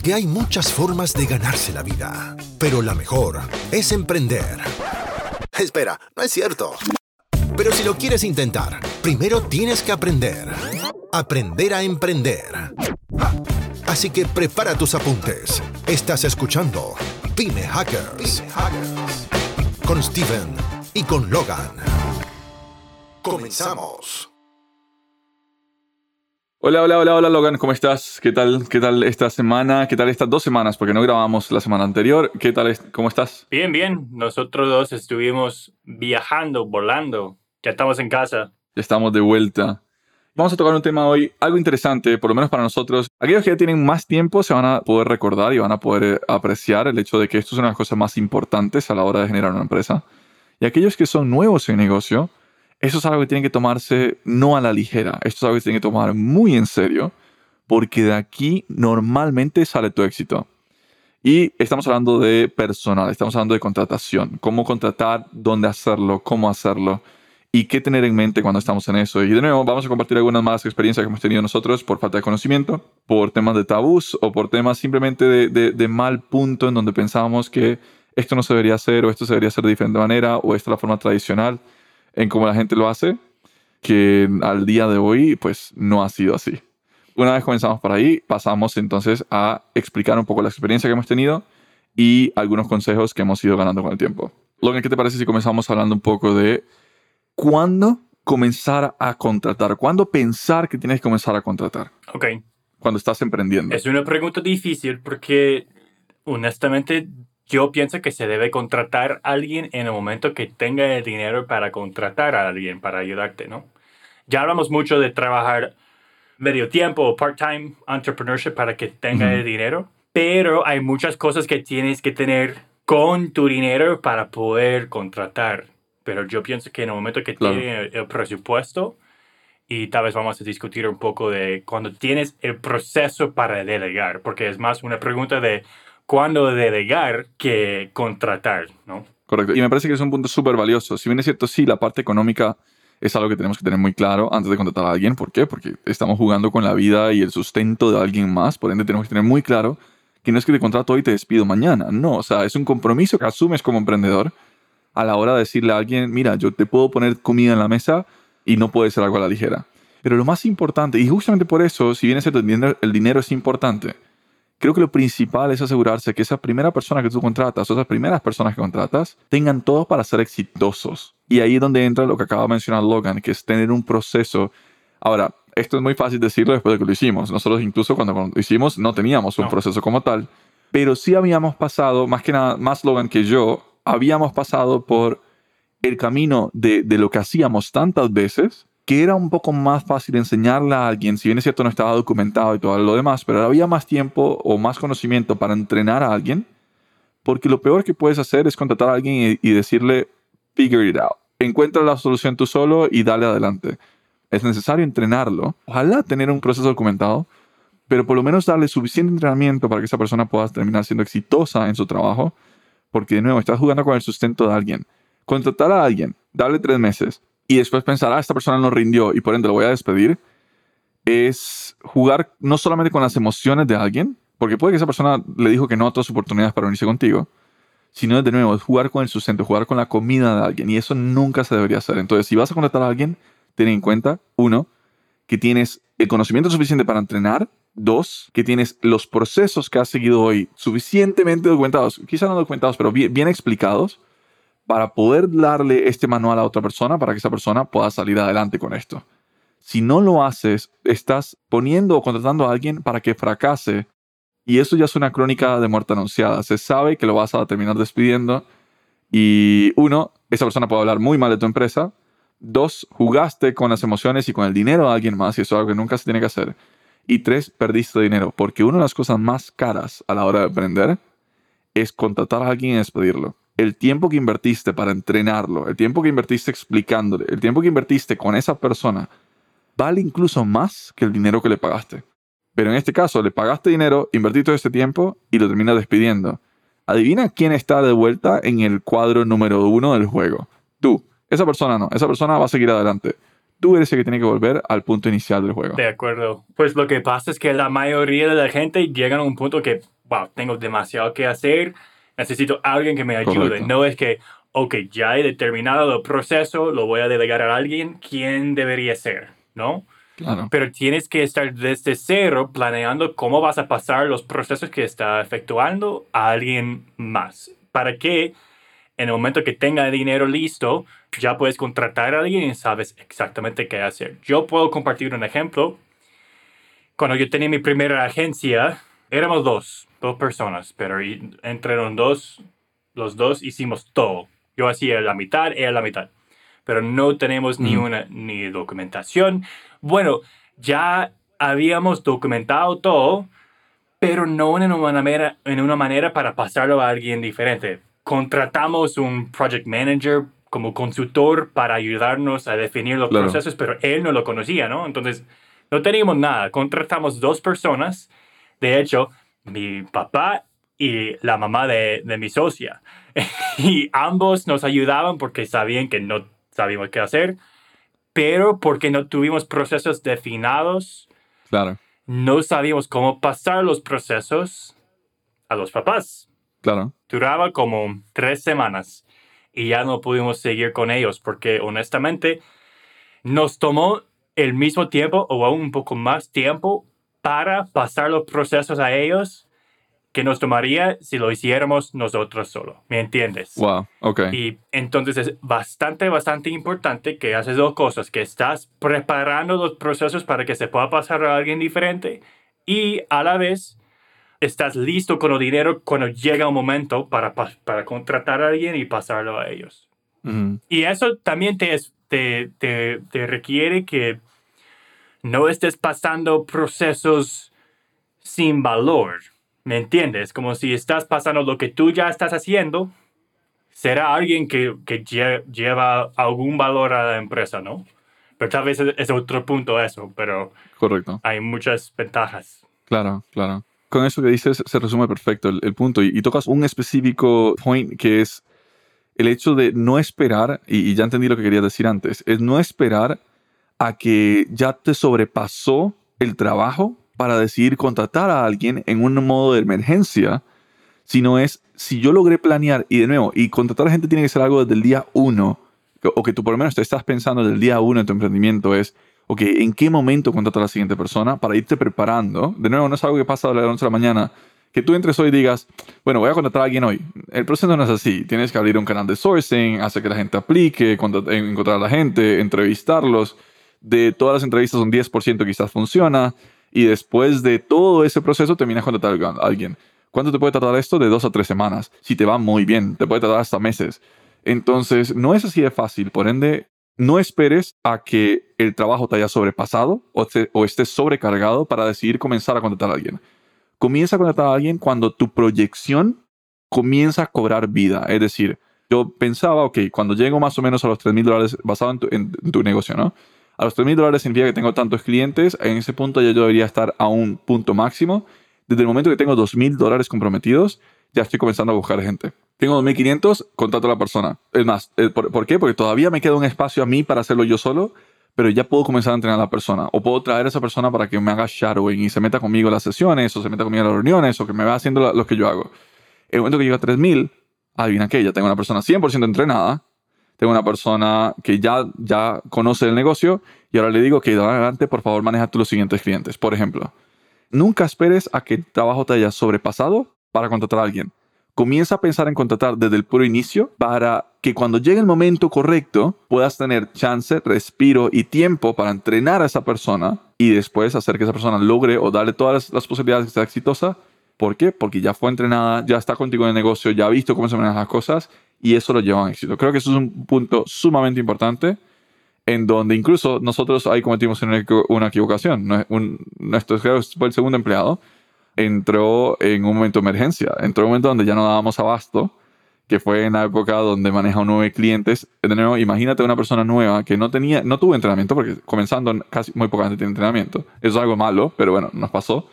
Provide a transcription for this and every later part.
Porque hay muchas formas de ganarse la vida, pero la mejor es emprender. Espera, no es cierto. Pero si lo quieres intentar, primero tienes que aprender. Aprender a emprender. Así que prepara tus apuntes. Estás escuchando Pyme Hackers. Con Steven y con Logan. Comenzamos. Hola, hola, hola, hola Logan, ¿cómo estás? ¿Qué tal, qué tal esta semana? ¿Qué tal estas dos semanas? Porque no grabamos la semana anterior. ¿Qué tal, cómo estás? Bien, bien. Nosotros dos estuvimos viajando, volando. Ya estamos en casa. Ya estamos de vuelta. Vamos a tocar un tema hoy, algo interesante, por lo menos para nosotros. Aquellos que ya tienen más tiempo se van a poder recordar y van a poder eh, apreciar el hecho de que esto es una de las cosas más importantes a la hora de generar una empresa. Y aquellos que son nuevos en negocio, eso es algo que tiene que tomarse no a la ligera, esto es algo que tiene que tomar muy en serio, porque de aquí normalmente sale tu éxito. Y estamos hablando de personal, estamos hablando de contratación, cómo contratar, dónde hacerlo, cómo hacerlo y qué tener en mente cuando estamos en eso. Y de nuevo, vamos a compartir algunas más experiencias que hemos tenido nosotros por falta de conocimiento, por temas de tabús o por temas simplemente de, de mal punto en donde pensábamos que esto no se debería hacer o esto se debería hacer de diferente manera o esta es la forma tradicional en cómo la gente lo hace, que al día de hoy pues no ha sido así. Una vez comenzamos por ahí, pasamos entonces a explicar un poco la experiencia que hemos tenido y algunos consejos que hemos ido ganando con el tiempo. Logan, ¿qué te parece si comenzamos hablando un poco de cuándo comenzar a contratar? ¿Cuándo pensar que tienes que comenzar a contratar? Ok. Cuando estás emprendiendo. Es una pregunta difícil porque honestamente yo pienso que se debe contratar a alguien en el momento que tenga el dinero para contratar a alguien para ayudarte, ¿no? Ya hablamos mucho de trabajar medio tiempo o part-time entrepreneurship para que tenga el dinero, pero hay muchas cosas que tienes que tener con tu dinero para poder contratar. Pero yo pienso que en el momento que tienes el presupuesto, y tal vez vamos a discutir un poco de cuando tienes el proceso para delegar, porque es más una pregunta de cuándo delegar que contratar, ¿no? Correcto. Y me parece que es un punto súper valioso. Si bien es cierto, sí, la parte económica es algo que tenemos que tener muy claro antes de contratar a alguien. ¿Por qué? Porque estamos jugando con la vida y el sustento de alguien más. Por ende, tenemos que tener muy claro que no es que te contrato hoy y te despido mañana. No, o sea, es un compromiso que asumes como emprendedor a la hora de decirle a alguien, mira, yo te puedo poner comida en la mesa y no puede ser algo a la ligera. Pero lo más importante, y justamente por eso, si bien es cierto, el dinero es importante, creo que lo principal es asegurarse que esa primera persona que tú contratas o esas primeras personas que contratas tengan todo para ser exitosos. Y ahí es donde entra lo que acaba de mencionar Logan, que es tener un proceso. Ahora, esto es muy fácil decirlo después de que lo hicimos. Nosotros incluso cuando lo hicimos no teníamos un proceso como tal, pero sí habíamos pasado, más que nada, más Logan que yo, habíamos pasado por el camino de, de lo que hacíamos tantas veces que era un poco más fácil enseñarle a alguien, si bien es cierto no estaba documentado y todo lo demás, pero había más tiempo o más conocimiento para entrenar a alguien, porque lo peor que puedes hacer es contratar a alguien y, decirle, figure it out, encuentra la solución tú solo y dale adelante. Es necesario entrenarlo, ojalá tener un proceso documentado, pero por lo menos darle suficiente entrenamiento para que esa persona pueda terminar siendo exitosa en su trabajo, porque de nuevo estás jugando con el sustento de alguien. Contratar a alguien, darle tres meses, y después pensar, ah, esta persona no rindió y por ende lo voy a despedir, es jugar no solamente con las emociones de alguien, porque puede que esa persona le dijo que no a otras oportunidades para unirse contigo, sino de nuevo, es jugar con el sustento, jugar con la comida de alguien y eso nunca se debería hacer. Entonces, si vas a contratar a alguien, ten en cuenta, uno, que tienes el conocimiento suficiente para entrenar, dos, que tienes los procesos que has seguido hoy suficientemente documentados, quizás no documentados, pero bien, bien explicados, para poder darle este manual a otra persona para que esa persona pueda salir adelante con esto. Si no lo haces, estás poniendo o contratando a alguien para que fracase y eso ya es una crónica de muerte anunciada. Se sabe que lo vas a terminar despidiendo y uno, esa persona puede hablar muy mal de tu empresa. Dos, jugaste con las emociones y con el dinero de alguien más y eso es algo que nunca se tiene que hacer. Y tres, perdiste dinero porque una de las cosas más caras a la hora de aprender es contratar a alguien y despedirlo el tiempo que invertiste para entrenarlo, el tiempo que invertiste explicándole, el tiempo que invertiste con esa persona, vale incluso más que el dinero que le pagaste. Pero en este caso, le pagaste dinero, invertiste todo este tiempo y lo terminas despidiendo. Adivina quién está de vuelta en el cuadro número uno del juego. Tú. Esa persona no. Esa persona va a seguir adelante. tú eres el que tiene que volver al punto inicial del juego. De acuerdo. Pues lo que pasa es que la mayoría de la gente llega a un punto que, wow, tengo demasiado que hacer, necesito a alguien que me ayude. Correcto. No es que, ok, ya he determinado el proceso, lo voy a delegar a alguien, ¿quién debería ser? ¿No? Claro, Pero tienes que estar desde cero planeando cómo vas a pasar los procesos que está efectuando a alguien más. Para que en el momento que tenga el dinero listo, ya puedes contratar a alguien y sabes exactamente qué hacer. Yo puedo compartir un ejemplo. Cuando yo tenía mi primera agencia, éramos dos, dos personas, pero y- entre los dos, los dos hicimos todo. Yo hacía la mitad, ella la mitad. Pero no tenemos ni Ujú. una ni documentación. Bueno, ya habíamos documentado todo, pero no en una manera, en una manera para pasarlo a alguien diferente. Contratamos un project manager como consultor para ayudarnos a definir los Claro. procesos, pero él no lo conocía, ¿no? Entonces, no teníamos nada. Contratamos dos personas. De hecho, mi papá y la mamá de, de mi socia. y ambos nos ayudaban porque sabían que no sabíamos qué hacer, pero porque no tuvimos procesos definidos, claro, no sabíamos cómo pasar los procesos a los papás. claro. Duraba como tres semanas y ya no pudimos seguir con ellos porque honestamente nos tomó el mismo tiempo o aún un poco más tiempo para pasar los procesos a ellos que nos tomaría si lo hiciéramos nosotros solo. ¿Me entiendes? Wow, ok. Y entonces es bastante, bastante importante que haces dos cosas, que estás preparando los procesos para que se pueda pasar a alguien diferente y a la vez estás listo con el dinero cuando llega un momento para, pa- para contratar a alguien y pasarlo a ellos. Y eso también te, es- te, te, te requiere que no estés pasando procesos sin valor. ¿Me entiendes? Como si estás pasando lo que tú ya estás haciendo, será alguien que, que lle- lleva algún valor a la empresa, ¿no? Pero tal vez es, es otro punto eso, pero Correcto. hay muchas ventajas. Claro, claro. Con eso que dices se resume perfecto el, el punto y, y tocas un específico point que es el hecho de no esperar, y, y ya entendí lo que querías decir antes, es no esperar a que ya te sobrepasó el trabajo para decidir contratar a alguien en un modo de emergencia, sino es si yo logré planear y de nuevo, y contratar a gente tiene que ser algo desde el día uno, o que tú por lo menos te estás pensando desde el día uno en tu emprendimiento, es, ok, ¿en qué momento contratar a la siguiente persona para irte preparando? De nuevo, no es algo que pasa a las 11 de la mañana, que tú entres hoy y digas, bueno, voy a contratar a alguien hoy. El proceso no es así. Tienes que abrir un canal de sourcing, hacer que la gente aplique, encontrar a la gente, entrevistarlos. De todas las entrevistas, un 10% quizás funciona. Y después de todo ese proceso, terminas contratando a alguien. ¿Cuánto te puede tardar esto? De dos a tres semanas. Si te va muy bien, te puede tardar hasta meses. Entonces, no es así de fácil. Por ende, no esperes a que el trabajo te haya sobrepasado o, te- estés sobrecargado para decidir comenzar a contratar a alguien. Comienza a contratar a alguien cuando tu proyección comienza a cobrar vida. Es decir, yo pensaba, ok, cuando llego más o menos a los 3 mil dólares basado en tu, en tu negocio, ¿no? A los 3 mil dólares significa que tengo tantos clientes. En ese punto ya yo debería estar a un punto máximo. Desde el momento que tengo 2 mil dólares comprometidos, ya estoy comenzando a buscar gente. Tengo 2.500, contrato a la persona. Es más, eh, ¿por, qué? Porque todavía me queda un espacio a mí para hacerlo yo solo, pero ya puedo comenzar a entrenar a la persona. O puedo traer a esa persona para que me haga shadowing y se meta conmigo a las sesiones, o se meta conmigo a las reuniones, o que me va haciendo lo que yo hago. En el momento que llego a 3.000, adivina qué, ya tengo una persona 100% entrenada, tengo una persona que ya, ya conoce el negocio, y ahora le digo que de adelante, por favor, maneja tú los siguientes clientes. Por ejemplo, nunca esperes a que el trabajo te haya sobrepasado para contratar a alguien. Comienza a pensar en contratar desde el puro inicio para que cuando llegue el momento correcto puedas tener chance, respiro y tiempo para entrenar a esa persona y después hacer que esa persona logre o darle todas las, posibilidades de sea exitosa. ¿Por qué? Porque ya fue entrenada, ya está contigo en el negocio, ya ha visto cómo se manejan las cosas y eso lo lleva a un éxito. Creo que eso es un punto sumamente importante en donde incluso nosotros ahí cometimos una, una equivocación. Un- nuestro fue el segundo empleado entró en un momento de emergencia, entró en un momento donde ya no dábamos abasto, que fue en la época donde maneja nueve clientes. De nuevo, imagínate una persona nueva que no tenía, no tuvo entrenamiento, porque comenzando casi muy poca gente tiene entrenamiento. Eso es algo malo, pero bueno, nos pasó.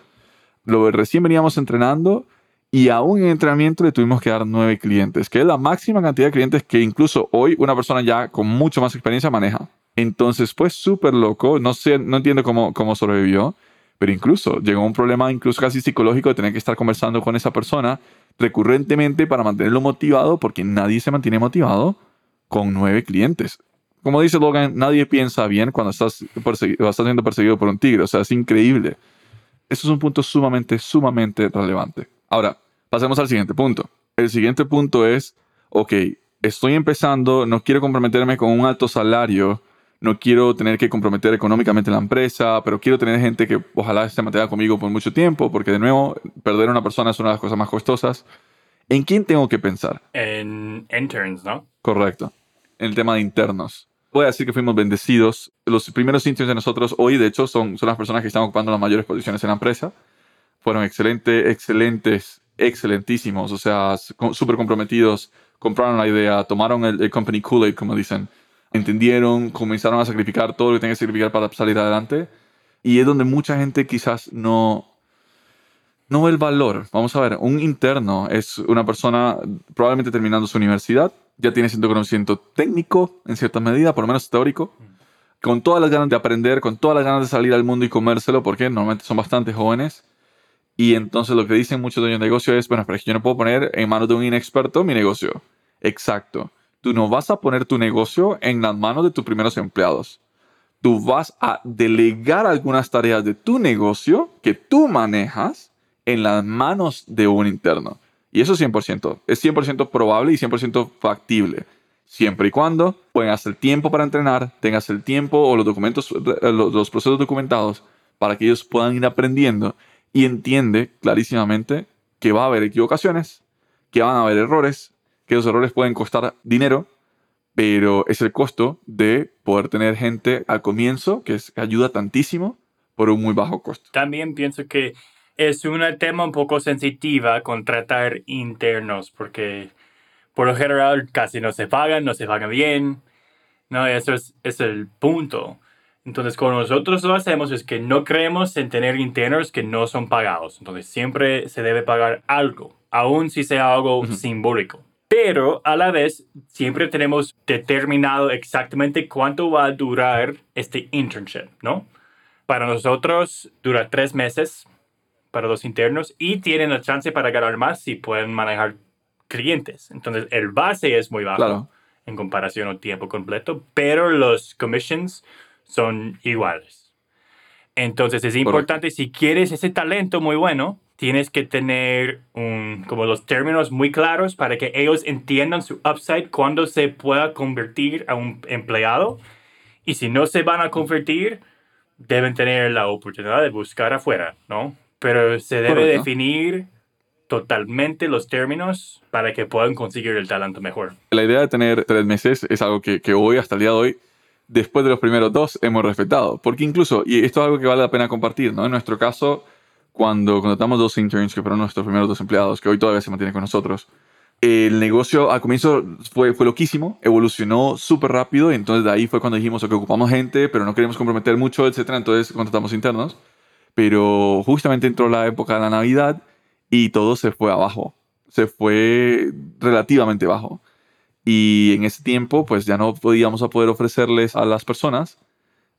Lo recién veníamos entrenando y aún en entrenamiento le tuvimos que dar nueve clientes, que es la máxima cantidad de clientes que incluso hoy una persona ya con mucho más experiencia maneja. Entonces fue súper loco, no sé, no entiendo cómo, cómo sobrevivió, pero incluso llegó un problema incluso casi psicológico de tener que estar conversando con esa persona recurrentemente para mantenerlo motivado, porque nadie se mantiene motivado con nueve clientes. Como dice Logan, nadie piensa bien cuando estás, estás siendo perseguido por un tigre, o sea, es increíble. Eso es un punto sumamente, sumamente relevante. Ahora, pasemos al siguiente punto. El siguiente punto es, ok, estoy empezando, no quiero comprometerme con un alto salario, no quiero tener que comprometer económicamente la empresa, pero quiero tener gente que ojalá esté mantenga conmigo por mucho tiempo, porque de nuevo, perder a una persona es una de las cosas más costosas. ¿En quién tengo que pensar? En interns, ¿no? Correcto. En el tema de internos. Voy a decir que fuimos bendecidos. Los primeros interns de nosotros hoy, de hecho, son, son las personas que están ocupando las mayores posiciones en la empresa. Fueron excelentes, excelentes, excelentísimos, o sea, súper comprometidos, compraron la idea, tomaron el, el company Kool-Aid, como dicen, entendieron, comenzaron a sacrificar todo lo que tenían que sacrificar para salir adelante. Y es donde mucha gente quizás no, no ve el valor. Vamos a ver, un interno es una persona probablemente terminando su universidad, ya tiene cierto conocimiento técnico en cierta medida, por lo menos teórico, con todas las ganas de aprender, con todas las ganas de salir al mundo y comérselo, porque normalmente son bastante jóvenes. Y entonces lo que dicen muchos dueños de negocio es, bueno, pero yo no puedo poner en manos de un inexperto mi negocio. Exacto. Tú no vas a poner tu negocio en las manos de tus primeros empleados. Tú vas a delegar algunas tareas de tu negocio que tú manejas en las manos de un interno. Y eso es 100%. Es 100% probable y 100% factible. Siempre y cuando tengas el tiempo para entrenar, tengas el tiempo o los documentos, eh, los procesos documentados para que ellos puedan ir aprendiendo y entiende clarísimamente que va a haber equivocaciones, que van a haber errores, que los errores pueden costar dinero, pero es el costo de poder tener gente al comienzo que, es, ayuda tantísimo por un muy bajo costo. También pienso que es un tema un poco sensitiva contratar internos porque por lo general casi no se pagan, no se pagan bien. No, eso es, es el punto. Entonces, como nosotros lo hacemos es que no creemos en tener internos que no son pagados. Entonces, siempre se debe pagar algo, aun si sea algo simbólico. Pero a la vez, siempre tenemos determinado exactamente cuánto va a durar este internship, ¿no? Para nosotros dura tres meses para los internos y tienen la chance para ganar más si pueden manejar clientes. Entonces, el base es muy bajo en comparación al tiempo completo, pero los commissions son iguales. Entonces es importante, si quieres ese talento muy bueno, tienes que tener un, como los términos muy claros para que ellos entiendan su upside cuando se pueda convertir a un empleado. Y si no se van a convertir, deben tener la oportunidad de buscar afuera, ¿no? Pero se debe definir totalmente los términos para que puedan conseguir el talento mejor. La idea de tener tres meses es algo que, que hoy, hasta el día de hoy, después de los primeros dos hemos respetado. Porque incluso, y esto es algo que vale la pena compartir, ¿no? En nuestro caso, cuando contratamos dos interns, que fueron nuestros primeros dos empleados, que hoy todavía se mantienen con nosotros, el negocio al comienzo fue, fue loquísimo, evolucionó súper rápido y entonces de ahí fue cuando dijimos que ocupamos gente, pero no queremos comprometer mucho, etc. Entonces contratamos internos. Pero justamente entró la época de la Navidad y todo se fue abajo. Se fue relativamente bajo. Y en ese tiempo, pues ya no podíamos a poder ofrecerles a las personas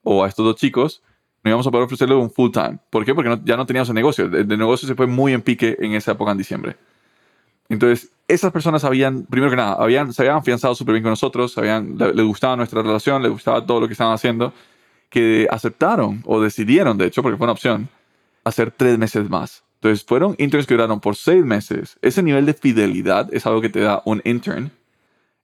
o a estos dos chicos, no íbamos a poder ofrecerles un full time. ¿Por qué? Porque ya no teníamos el negocio. El, negocio se fue muy en pique en esa época en diciembre. Entonces, esas personas habían, primero que nada, habían, se habían afianzado súper bien con nosotros, habían, les gustaba nuestra relación, les gustaba todo lo que estaban haciendo, que aceptaron o decidieron, de hecho, porque fue una opción, hacer tres meses más. Entonces, fueron interns que duraron por seis meses. Ese nivel de fidelidad es algo que te da un intern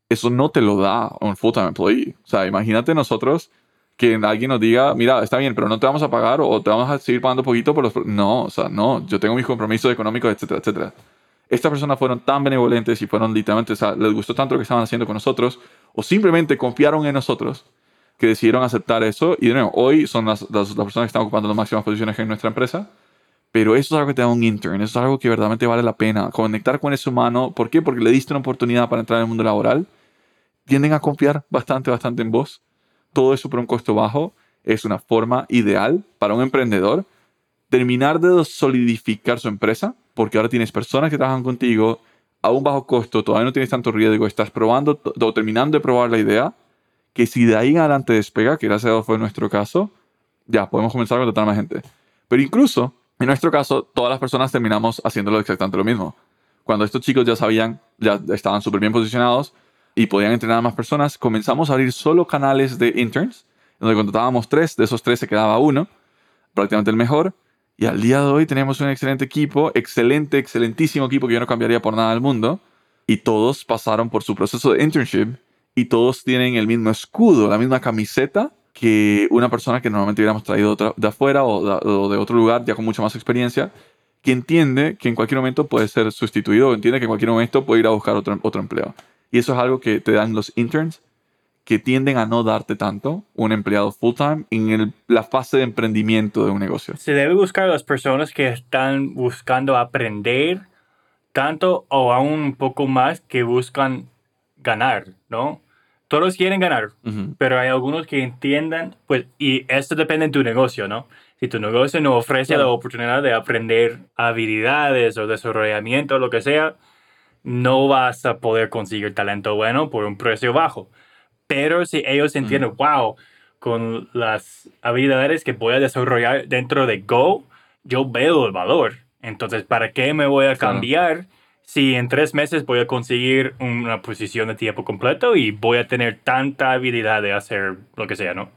eso no te lo da un full-time employee. O sea, imagínate nosotros que alguien nos diga, mira, está bien, pero no te vamos a pagar o te vamos a seguir pagando poquito por los... No, o sea, no, yo tengo mis compromisos económicos, etcétera, etcétera. Estas personas fueron tan benevolentes y fueron literalmente, o sea, les gustó tanto lo que estaban haciendo con nosotros o simplemente confiaron en nosotros que decidieron aceptar eso y de nuevo, hoy son las, las, personas que están ocupando las máximas posiciones en nuestra empresa, pero eso es algo que te da un intern, eso es algo que verdaderamente vale la pena, conectar con ese humano, ¿por qué? Porque le diste una oportunidad para entrar en el mundo laboral tienden a confiar bastante, bastante en vos. Todo eso por un costo bajo es una forma ideal para un emprendedor terminar de solidificar su empresa, porque ahora tienes personas que trabajan contigo a un bajo costo, todavía no tienes tanto riesgo, estás probando o terminando de probar la idea, que si de ahí en adelante despega, que gracias a Dios fue nuestro caso, ya podemos comenzar a contratar más gente. Pero incluso, en nuestro caso, todas las personas terminamos haciéndolo exactamente lo mismo. Cuando estos chicos ya sabían, ya estaban súper bien posicionados y podían entrenar a más personas, comenzamos a abrir solo canales de interns, donde contratábamos tres, de esos tres se quedaba uno, prácticamente el mejor, y al día de hoy tenemos un excelente equipo, excelente, excelentísimo equipo que yo no cambiaría por nada del mundo, y todos pasaron por su proceso de internship y todos tienen el mismo escudo, la misma camiseta que una persona que normalmente hubiéramos traído de afuera o de, otro lugar ya con mucha más experiencia, que entiende que en cualquier momento puede ser sustituido entiende que en cualquier momento puede ir a buscar otro, otro empleo. Y eso es algo que te dan los interns que tienden a no darte tanto un empleado full time en la fase de emprendimiento de un negocio. Se debe buscar a las personas que están buscando aprender tanto o aún un poco más que buscan ganar, ¿no? Todos quieren ganar, pero hay algunos que entiendan, pues, y esto depende de tu negocio, ¿no? Si tu negocio no ofrece la oportunidad de aprender habilidades o desarrollamiento o lo que sea, no vas a poder conseguir talento bueno por un precio bajo. Pero si ellos entienden, wow, con las habilidades que voy a desarrollar dentro de Go, yo veo el valor. Entonces, ¿para qué me voy a cambiar? Si en tres meses voy a conseguir una posición de tiempo completo y voy a tener tanta habilidad de hacer lo que sea, ¿no?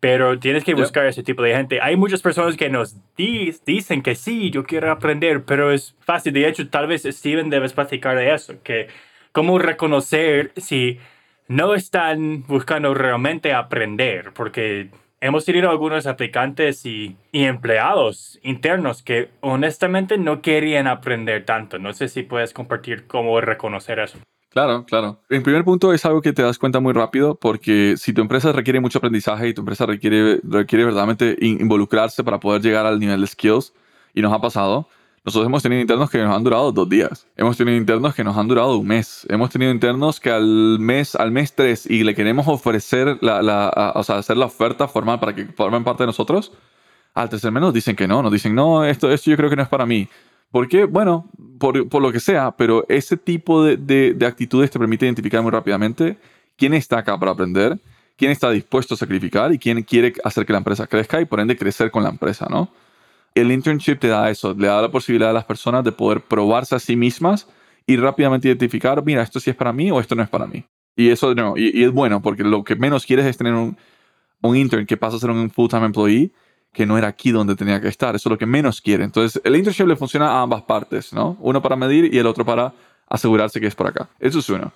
Pero tienes que buscar ese tipo de gente. Hay muchas personas que nos dicen que sí, yo quiero aprender, pero es fácil. De hecho, tal vez Steven debes platicar de eso, que cómo reconocer si no están buscando realmente aprender, porque hemos tenido algunos aplicantes y, empleados internos que honestamente no querían aprender tanto. No sé si puedes compartir cómo reconocer eso. Claro, claro. En primer punto es algo que te das cuenta muy rápido porque si tu empresa requiere mucho aprendizaje y tu empresa requiere, requiere verdaderamente involucrarse para poder llegar al nivel de skills, y nos ha pasado, nosotros hemos tenido internos que nos han durado dos días. Hemos tenido internos que nos han durado un mes. Hemos tenido internos que al mes, al mes tres y le queremos ofrecer la, la o sea, hacer la oferta formal para que formen parte de nosotros. Al tercer mes nos dicen que no, nos dicen, no, esto, esto yo creo que no es para mí. ¿Por qué? Bueno, por, por lo que sea, pero ese tipo de, de, de actitudes te permite identificar muy rápidamente quién está acá para aprender, quién está dispuesto a sacrificar y quién quiere hacer que la empresa crezca y por ende crecer con la empresa, ¿no? El internship te da eso, le da la posibilidad a las personas de poder probarse a sí mismas y rápidamente identificar, mira, esto sí es para mí o esto no es para mí. Y eso no, y, es bueno porque lo que menos quieres es tener un, un intern que pasa a ser un full-time employee que no era aquí donde tenía que estar. Eso es lo que menos quiere. Entonces, el internship le funciona a ambas partes, ¿no? Uno para medir y el otro para asegurarse que es por acá. Eso es uno.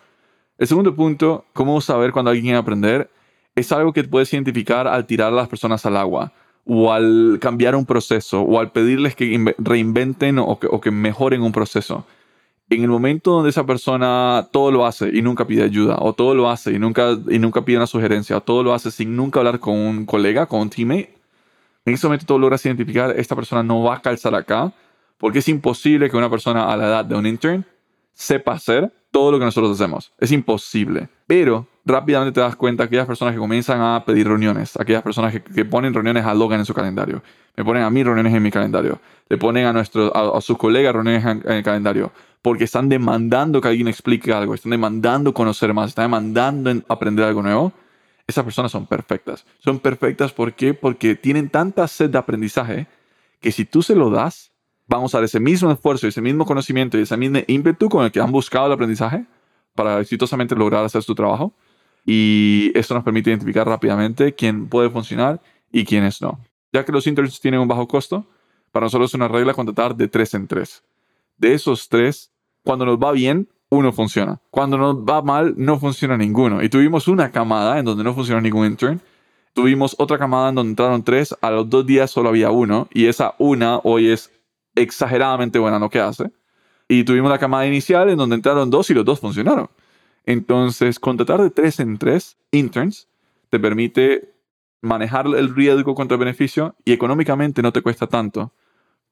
El segundo punto, cómo saber cuando alguien quiere aprender, es algo que puedes identificar al tirar a las personas al agua o al cambiar un proceso o al pedirles que reinventen o que, mejoren un proceso. En el momento donde esa persona todo lo hace y nunca pide ayuda, o todo lo hace y nunca, y nunca pide una sugerencia, o todo lo hace sin nunca hablar con un colega, con un teammate, en ese momento tú logras identificar, esta persona no va a calzar acá, porque es imposible que una persona a la edad de un intern sepa hacer todo lo que nosotros hacemos. Es imposible. Pero rápidamente te das cuenta aquellas personas que comienzan a pedir reuniones, aquellas personas que, ponen reuniones a Logan en su calendario, me ponen a mí reuniones en mi calendario, le ponen a, nuestro, a, sus colegas reuniones en, el calendario, porque están demandando que alguien explique algo, están demandando conocer más, están demandando aprender algo nuevo. Esas personas son perfectas. Son perfectas ¿por qué? porque tienen tanta sed de aprendizaje que si tú se lo das, van a usar ese mismo esfuerzo, ese mismo conocimiento y ese mismo ímpetu con el que han buscado el aprendizaje para exitosamente lograr hacer su trabajo y esto nos permite identificar rápidamente quién puede funcionar y quiénes no. Ya que los interns tienen un bajo costo, para nosotros es una regla contratar de tres en tres. De esos tres, cuando nos va bien, uno funciona. Cuando nos va mal, no funciona ninguno. Y tuvimos una camada en donde no funcionó ningún intern. Tuvimos otra camada en donde entraron tres, a los dos días solo había uno, y esa una hoy es exageradamente buena en lo que hace. Y tuvimos la camada inicial en donde entraron dos y los dos funcionaron. Entonces, contratar de tres en tres interns te permite manejar el riesgo contra el beneficio y económicamente no te cuesta tanto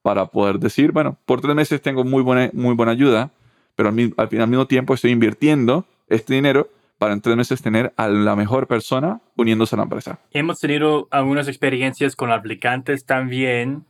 para poder decir, bueno, por tres meses tengo muy buena, muy buena ayuda, pero al, al, mismo tiempo estoy invirtiendo este dinero para en tres meses tener a la mejor persona uniéndose a la empresa. Hemos tenido algunas experiencias con aplicantes también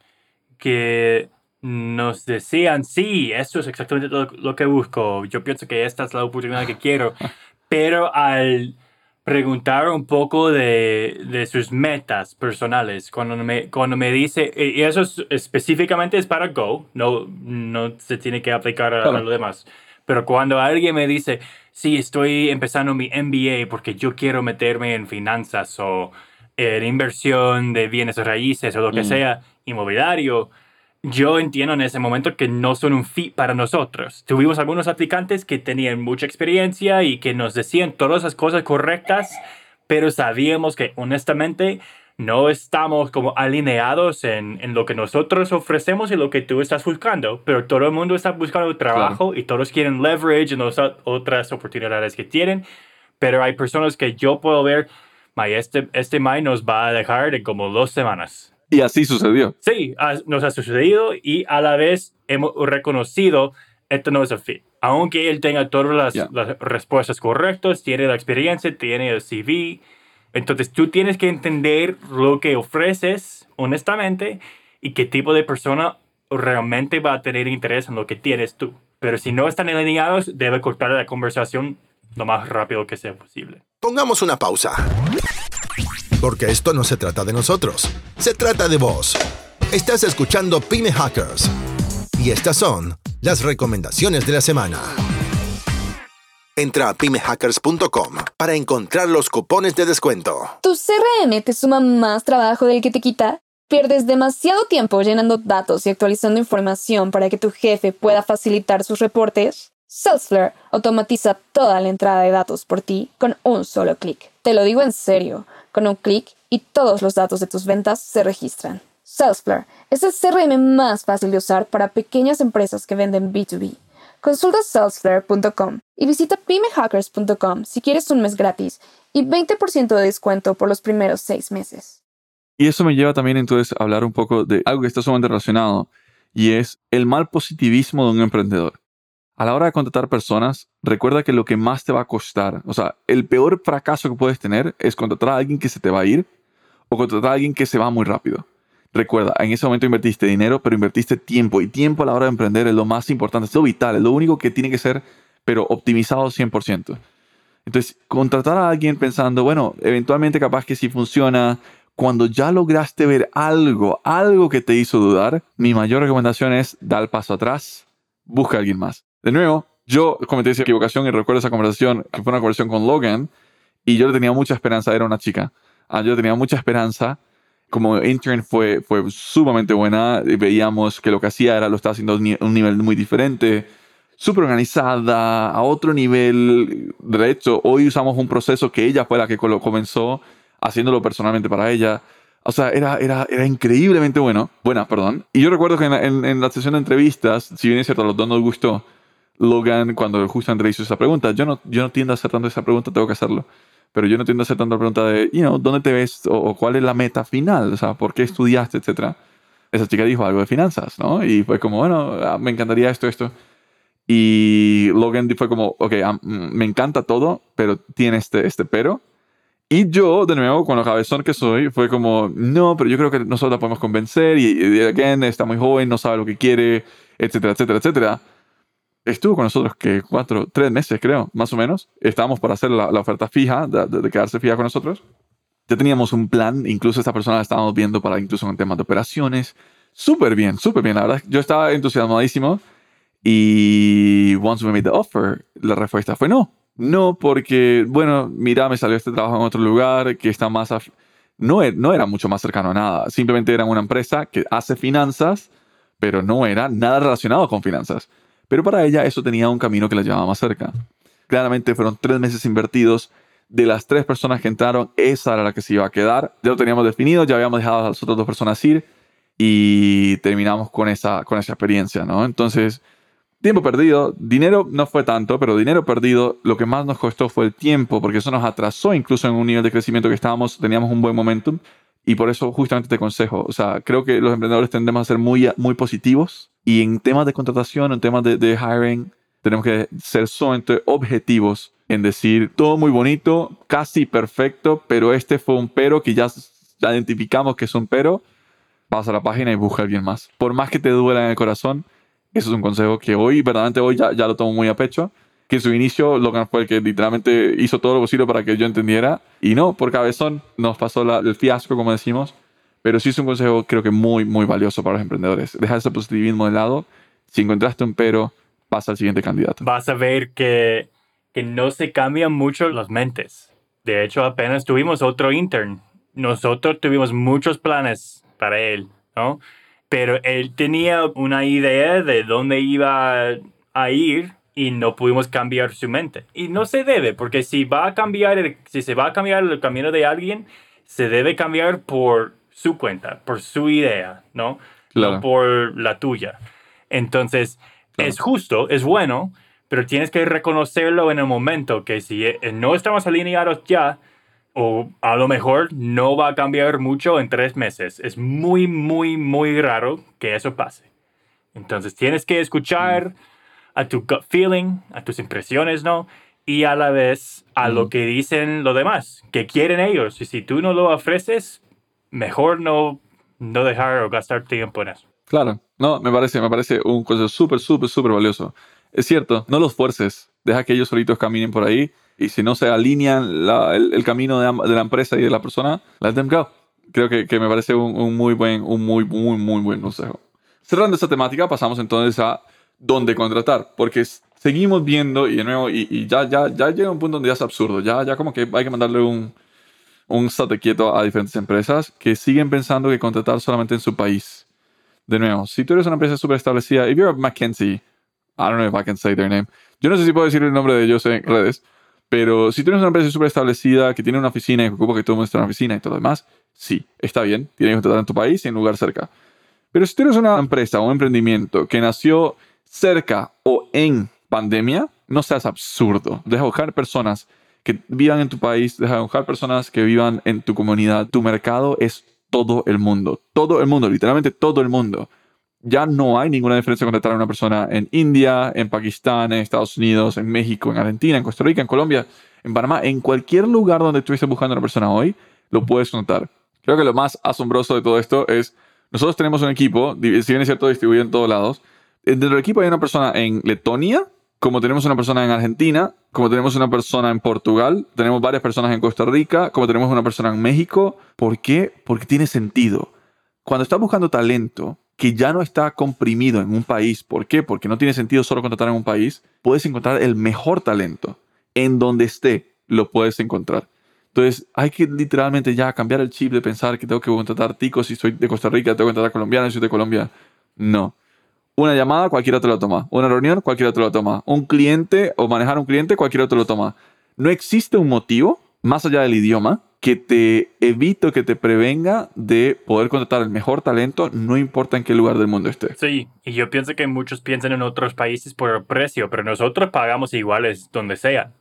que nos decían, sí, esto es exactamente lo, lo, que busco, yo pienso que esta es la oportunidad que quiero, pero al preguntar un poco de, de, sus metas personales. Cuando me, cuando me dice, y eso específicamente es para Go, no, no se tiene que aplicar a, lo demás. Pero cuando alguien me dice, sí, estoy empezando mi MBA porque yo quiero meterme en finanzas o en inversión de bienes raíces o lo que mm. sea, inmobiliario, yo entiendo en ese momento que no son un fit para nosotros. Tuvimos algunos aplicantes que tenían mucha experiencia y que nos decían todas las cosas correctas, pero sabíamos que honestamente no estamos como alineados en, en lo que nosotros ofrecemos y lo que tú estás buscando, pero todo el mundo está buscando trabajo y todos quieren leverage en las otras oportunidades que tienen, pero hay personas que yo puedo ver, este, este May nos va a dejar en como dos semanas y así sucedió. Sí, nos ha sucedido y a la vez hemos reconocido esto no es el fit. Aunque él tenga todas las, las, respuestas correctas, tiene la experiencia, tiene el CV, entonces tú tienes que entender lo que ofreces honestamente y qué tipo de persona realmente va a tener interés en lo que tienes tú. Pero si no están alineados, debe cortar la conversación lo más rápido que sea posible. Pongamos una pausa. Porque esto no se trata de nosotros, se trata de vos. Estás escuchando Pyme Hackers. Y estas son las recomendaciones de la semana. Entra a pymehackers.com para encontrar los cupones de descuento. ¿Tu CRM te suma más trabajo del que te quita? ¿Pierdes demasiado tiempo llenando datos y actualizando información para que tu jefe pueda facilitar sus reportes? Salesforce automatiza toda la entrada de datos por ti con un solo clic. Te lo digo en serio. Con un clic y todos los datos de tus ventas se registran. Salesforce es el CRM más fácil de usar para pequeñas empresas que venden B2B. Consulta salesforce.com y visita pymehackers.com si quieres un mes gratis y 20% de descuento por los primeros seis meses. Y eso me lleva también entonces a hablar un poco de algo que está sumamente relacionado y es el mal positivismo de un emprendedor a la hora de contratar personas, recuerda que lo que más te va a costar, o sea, el peor fracaso que puedes tener es contratar a alguien que se te va a ir o contratar a alguien que se va muy rápido. Recuerda, en ese momento invertiste dinero, pero invertiste tiempo y tiempo a la hora de emprender es lo más importante, es lo vital, es lo único que tiene que ser, pero optimizado 100%. Entonces, contratar a alguien pensando, bueno, eventualmente capaz que si funciona, cuando ya lograste ver algo, algo que te hizo dudar, mi mayor recomendación es dar paso atrás, busca a alguien más. De nuevo, yo cometí esa equivocación y recuerdo esa conversación, que fue una conversación con Logan, y yo le tenía mucha esperanza, era una chica. Ah, yo tenía mucha esperanza. Como intern fue, fue sumamente buena, veíamos que lo que hacía era lo estaba haciendo a un nivel muy diferente, súper organizada, a otro nivel. De hecho, hoy usamos un proceso que ella fue la que comenzó haciéndolo personalmente para ella. O sea, era, era, era increíblemente bueno. Buena, perdón. Y yo recuerdo que en, en la sesión de entrevistas, si bien es cierto, a los dos nos gustó, Logan cuando justamente le hizo esa pregunta. Yo no, yo no tiendo a hacer tanto esa pregunta, tengo que hacerlo. Pero yo no tiendo a hacer tanto la pregunta de, you know, ¿dónde te ves? O, cuál es la meta final, o sea, ¿por qué estudiaste, etcétera? Esa chica dijo algo de finanzas, ¿no? Y fue como, bueno, ah, me encantaría esto, esto. Y Logan fue como, ok, me encanta todo, pero tiene este, este pero. Y yo, de nuevo, con lo cabezón que soy, fue como, no, pero yo creo que nosotros la podemos convencer y, y again, está muy joven, no sabe lo que quiere, etcétera, etcétera, etcétera estuvo con nosotros que cuatro, tres meses creo, más o menos. Estábamos para hacer la, oferta fija, de, quedarse fija con nosotros. Ya teníamos un plan, incluso esta persona la estábamos viendo para incluso en temas de operaciones. Súper bien, súper bien, la verdad. Yo estaba entusiasmadísimo y once we made the offer, la respuesta fue no. No, porque, bueno, mira, me salió este trabajo en otro lugar que está más... No, e, no era mucho más cercano a nada. Simplemente era una empresa que hace finanzas, pero no era nada relacionado con finanzas. Pero para ella eso tenía un camino que la llevaba más cerca. Claramente fueron tres meses invertidos. De las tres personas que entraron, esa era la que se iba a quedar. Ya lo teníamos definido, ya habíamos dejado a las otras dos personas ir y terminamos con esa, con esa experiencia, ¿no? Entonces, tiempo perdido, dinero no fue tanto, pero dinero perdido, lo que más nos costó fue el tiempo, porque eso nos atrasó incluso en un nivel de crecimiento que estábamos, teníamos un buen momentum. Y por eso justamente te consejo, o sea, creo que los emprendedores tendemos a ser muy, muy positivos y en temas de contratación, en temas de, de hiring, tenemos que ser solamente objetivos en decir todo muy bonito, casi perfecto, pero este fue un pero que ya, identificamos que es un pero. Pasa a la página y busca alguien más. Por más que te duela en el corazón, eso es un consejo que hoy, verdaderamente hoy ya, ya lo tomo muy a pecho. que en su inicio Logan fue el que literalmente hizo todo lo posible para que yo entendiera. Y no, por cabezón nos pasó la- el fiasco, como decimos. Pero sí es un consejo creo que muy, muy valioso para los emprendedores. Deja ese positivismo de lado. Si encontraste un pero, pasa al siguiente candidato. Vas a ver que, que no se cambian mucho las mentes. De hecho, apenas tuvimos otro intern. Nosotros tuvimos muchos planes para él, ¿no? Pero él tenía una idea de dónde iba a ir y no pudimos cambiar su mente. Y no se debe, porque si va a cambiar, si se va a cambiar el camino de alguien, se debe cambiar por su cuenta, por su idea, ¿no? Claro. No por la tuya. Entonces, Claro. es justo, es bueno, pero tienes que reconocerlo en el momento que si eh, no estamos alineados ya, o a lo mejor no va a cambiar mucho en tres meses. Es muy, muy, muy raro que eso pase. Entonces tienes que escuchar a tu gut feeling, a tus impresiones, ¿no? Y a la vez a lo Mm. que dicen los demás, que quieren ellos. Y si tú no lo ofreces, mejor no, no dejar o gastar tiempo en eso. Claro, no, me parece, me parece un consejo súper, súper, súper valioso. Es cierto, no los fuerces, deja que ellos solitos caminen por ahí y si no se alinean la- el, el camino de, de la empresa y de la persona, let them go. Creo que, que me parece un, un muy buen, un muy, muy, muy buen consejo. Cerrando esta temática, pasamos entonces a dónde contratar, porque seguimos viendo y de nuevo, y, y ya, ya, ya llega un punto donde ya es absurdo, ya, ya como que hay que mandarle un, un state quieto a diferentes empresas que siguen pensando que contratar solamente en su país. De nuevo, si tú eres una empresa súper establecida, if you're a McKinsey, I don't know if I can say their name. Yo no sé si puedo decir el nombre de ellos en redes, pero si tú eres una empresa súper establecida, que tiene una oficina y que ocupa que todo el mundo esté en una oficina y todo lo demás, sí, está bien, tienes que contratar en tu país y en lugar cerca. Pero si tú eres una empresa o un emprendimiento que nació cerca o en pandemia, no seas absurdo. Deja de buscar personas que vivan en tu país, deja de buscar personas que vivan en tu comunidad. Tu mercado es todo el mundo. Todo el mundo, literalmente todo el mundo. Ya no hay ninguna diferencia contratar a una persona en India, en Pakistán, en Estados Unidos, en México, en Argentina, en Costa Rica, en Colombia, en Panamá, en cualquier lugar donde estés buscando a una persona hoy, lo puedes notar. Creo que lo más asombroso de todo esto es, nosotros tenemos un equipo, si bien es cierto, distribuido en todos lados. Dentro del equipo hay una persona en Letonia, como tenemos una persona en Argentina, como tenemos una persona en Portugal, tenemos varias personas en Costa Rica, como tenemos una persona en México. ¿Por qué? Porque tiene sentido. Cuando estás buscando talento que ya no está comprimido en un país, ¿por qué? Porque no tiene sentido solo contratar en un país, puedes encontrar el mejor talento. En donde esté, lo puedes encontrar. Entonces, hay que literalmente ya cambiar el chip de pensar que tengo que contratar ticos si soy de Costa Rica, tengo que contratar colombianos si soy de Colombia. No. Una llamada, cualquiera te lo toma. Una reunión, cualquiera te lo toma. Un cliente o manejar un cliente, cualquiera te lo toma. No existe un motivo, más allá del idioma, que te evite o que te prevenga de poder contratar el mejor talento, no importa en qué lugar del mundo esté. Sí, y yo pienso que muchos piensan en otros países por el precio, pero nosotros pagamos iguales donde sea.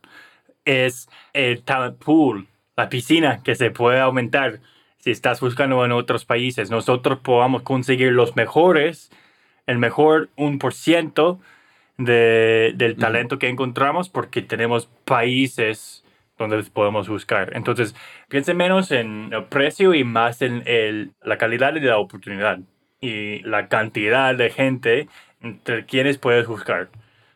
Es el talent pool, la piscina que se puede aumentar si estás buscando en otros países. Nosotros podamos conseguir los mejores, el mejor 1% de, del talento que encontramos porque tenemos países donde podemos buscar. Entonces, piensen menos en el precio y más en el, la calidad de la oportunidad y la cantidad de gente entre quienes puedes buscar.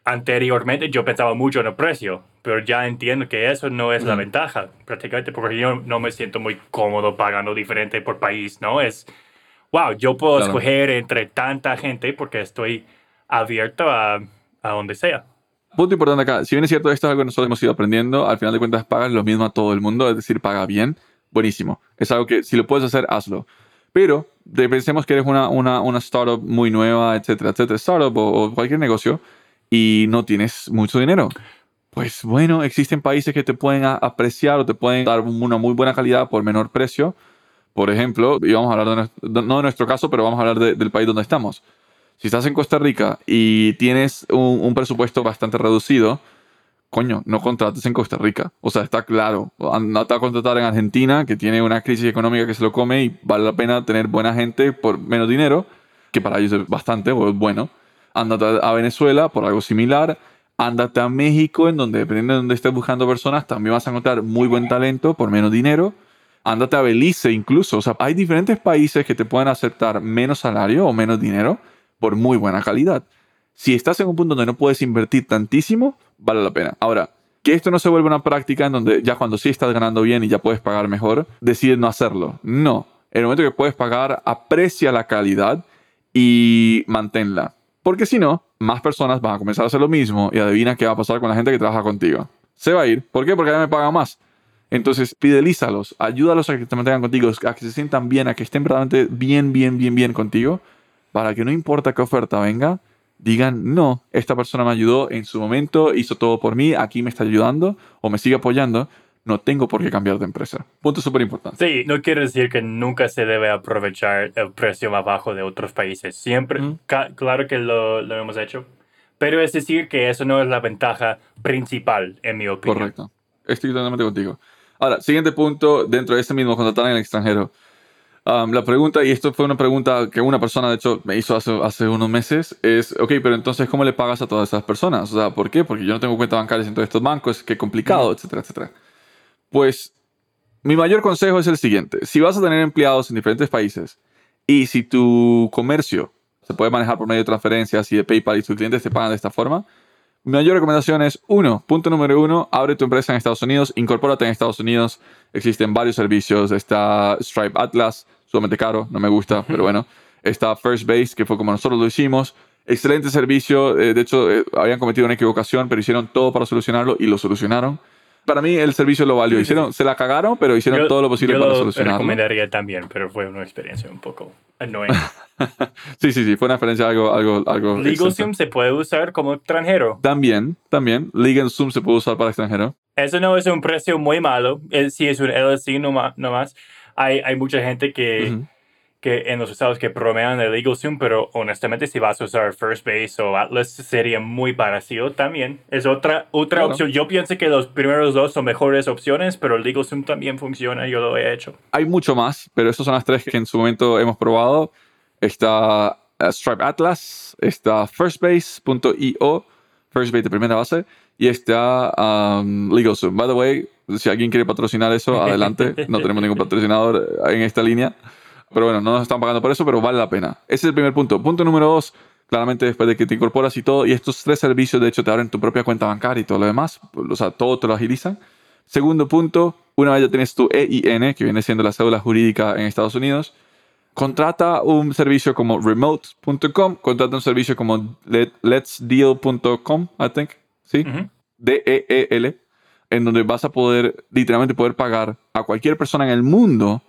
Anteriormente yo pensaba mucho en el precio, pero ya entiendo que eso no es la ventaja, prácticamente porque yo no me siento muy cómodo pagando diferente por país, ¿no? Es, wow, yo puedo Claro. escoger entre tanta gente porque estoy abierto a, a donde sea. Punto importante acá, si bien es cierto, esto es algo que nosotros hemos ido aprendiendo, al final de cuentas pagas lo mismo a todo el mundo, es decir, paga bien, buenísimo. Es algo que si lo puedes hacer, hazlo. Pero de- pensemos que eres una, una, una startup muy nueva, etcétera, etcétera, startup o, o cualquier negocio y no tienes mucho dinero. Pues bueno, existen países que te pueden apreciar o te pueden dar una muy buena calidad por menor precio. Por ejemplo, y vamos a hablar de no de nuestro caso, pero vamos a hablar de- del país donde estamos. Si estás en Costa Rica y tienes un, un presupuesto bastante reducido, coño, no contrates en Costa Rica. O sea, está claro. Andate a contratar en Argentina, que tiene una crisis económica que se lo come y vale la pena tener buena gente por menos dinero, que para ellos es bastante o es bueno. Ándate a Venezuela por algo similar. Ándate a México, en donde dependiendo de donde estés buscando personas, también vas a encontrar muy buen talento por menos dinero. Ándate a Belice incluso. O sea, hay diferentes países que te pueden aceptar menos salario o menos dinero por muy buena calidad. Si estás en un punto donde no puedes invertir tantísimo, vale la pena. Ahora, que esto no se vuelva una práctica en donde ya cuando sí estás ganando bien y ya puedes pagar mejor, decides no hacerlo. No. En el momento que puedes pagar, aprecia la calidad y manténla. Porque si no, más personas van a comenzar a hacer lo mismo y adivina qué va a pasar con la gente que trabaja contigo. Se va a ir. ¿Por qué? Porque ya me pagan más. Entonces, fidelízalos, ayúdalos a que te mantengan contigo, a que se sientan bien, a que estén verdaderamente bien, bien, bien, bien contigo, para que no importa qué oferta venga, digan, no, esta persona me ayudó en su momento, hizo todo por mí, aquí me está ayudando o me sigue apoyando, no tengo por qué cambiar de empresa. Punto súper importante. Sí, no quiere decir que nunca se debe aprovechar el precio más bajo de otros países. Siempre, claro que lo, lo, hemos hecho, pero es decir que eso no es la ventaja principal, en mi opinión. Correcto. Estoy totalmente contigo. Ahora, siguiente punto, dentro de este mismo, contratar en el extranjero. Um, la pregunta, y esto fue una pregunta que una persona de hecho me hizo hace, hace unos meses, es, ok, pero entonces, ¿cómo le pagas a todas esas personas? O sea, ¿por qué? Porque yo no tengo cuenta bancaria en todos estos bancos, qué complicado, etcétera, etcétera. Pues mi mayor consejo es el siguiente. Si vas a tener empleados en diferentes países y si tu comercio se puede manejar por medio de transferencias y de PayPal y tus clientes te pagan de esta forma, mi mayor recomendación es, uno, punto número uno, abre tu empresa en Estados Unidos, incorpórate en Estados Unidos. Existen varios servicios. Está Stripe Atlas, sumamente caro, no me gusta, pero bueno. Está First Base, que fue como nosotros lo hicimos. Excelente servicio. Eh, de hecho, eh, habían cometido una equivocación, pero hicieron todo para solucionarlo y lo solucionaron. Para mí el servicio lo valió. Hicieron, se la cagaron, pero hicieron todo lo posible para solucionarlo. Yo lo recomendaría también, pero fue una experiencia un poco annoying. sí, sí, sí, fue una experiencia algo... algo, algo LegalZoom se puede usar como extranjero. También, también. LegalZoom se puede usar para extranjero. Eso no es un precio muy malo. Si es un LLC nomás. más. Hay, hay mucha gente que que en los estados que promedian el LegalZoom, pero honestamente si vas a usar First Base o Atlas sería muy parecido también. Es otra, otra opción. Yo pienso que los primeros dos son mejores opciones, pero el LegalZoom también funciona, yo lo he hecho. Hay mucho más, pero esas son las tres que en su momento hemos probado. Está eh, Stripe Atlas, está firstbase.io, Firstbase de primera base, y está um, LegalZoom. By the way, si alguien quiere patrocinar eso, adelante. No tenemos ningún patrocinador en esta línea. Pero bueno, no nos están pagando por eso, pero vale la pena. Ese es el primer punto. Punto número dos, claramente después de que te incorporas y todo, y estos tres servicios de hecho te abren tu propia cuenta bancaria y todo lo demás, o sea, todo te lo agilizan. Segundo punto, una vez ya tienes tu EIN, que viene siendo la cédula jurídica en Estados Unidos, contrata un servicio como remote.com, contrata un servicio como letsdeal.com, I think, ¿sí? D-E-E-L, en donde vas a poder, literalmente poder pagar a cualquier persona en el mundo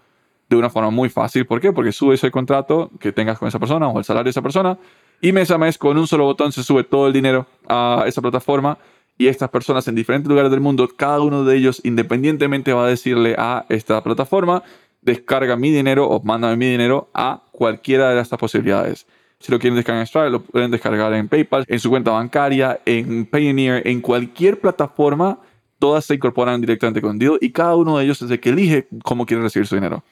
de una forma muy fácil. ¿Por qué? Porque subes el contrato que tengas con esa persona o el salario de esa persona y mes a mes con un solo botón se sube todo el dinero a esa plataforma y estas personas en diferentes lugares del mundo, cada uno de ellos independientemente va a decirle a esta plataforma, descarga mi dinero o mándame mi dinero a cualquiera de estas posibilidades. Si lo quieren descargar en Stripe, lo pueden descargar en PayPal, en su cuenta bancaria, en Payoneer, en cualquier plataforma, todas se incorporan directamente con y cada uno de ellos es el que elige cómo quiere recibir su dinero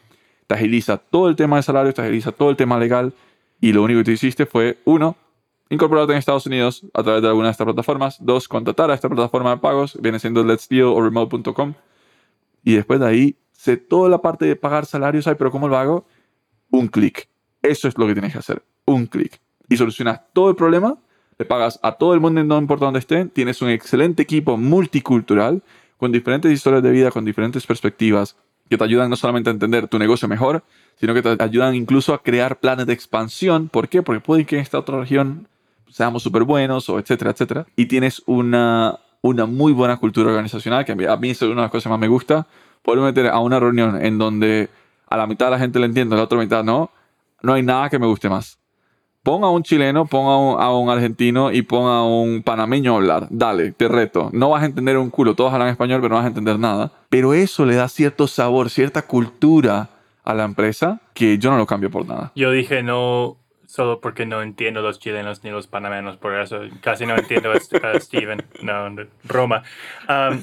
te agiliza todo el tema de salario, te agiliza todo el tema legal y lo único que tú hiciste fue, uno, incorporarte en Estados Unidos a través de alguna de estas plataformas, dos, contratar a esta plataforma de pagos, viene siendo Let's Deal o remote.com y después de ahí, sé toda la parte de pagar salarios, pero ¿cómo lo hago? Un clic. Eso es lo que tienes que hacer, un clic. Y solucionas todo el problema, le pagas a todo el mundo, no importa dónde estén, tienes un excelente equipo multicultural con diferentes historias de vida, con diferentes perspectivas, que te ayudan no solamente a entender tu negocio mejor, sino que te ayudan incluso a crear planes de expansión. ¿Por qué? Porque puede que en esta otra región seamos súper buenos o etcétera, etcétera. Y tienes una, una muy buena cultura organizacional, que a mí, es una de las cosas que más me gusta. Poder meter a una reunión en donde a la mitad de la gente le entiende, a la otra mitad no, no hay nada que me guste más ponga a un chileno, ponga a un, argentino y ponga a un panameño a hablar. Dale, te reto. No vas a entender un culo. Todos hablan español, pero no vas a entender nada. Pero eso le da cierto sabor, cierta cultura a la empresa que yo no lo cambio por nada. Yo dije no solo porque no entiendo los chilenos ni los panameños, por eso casi no entiendo a, Steven. No, Roma. Um,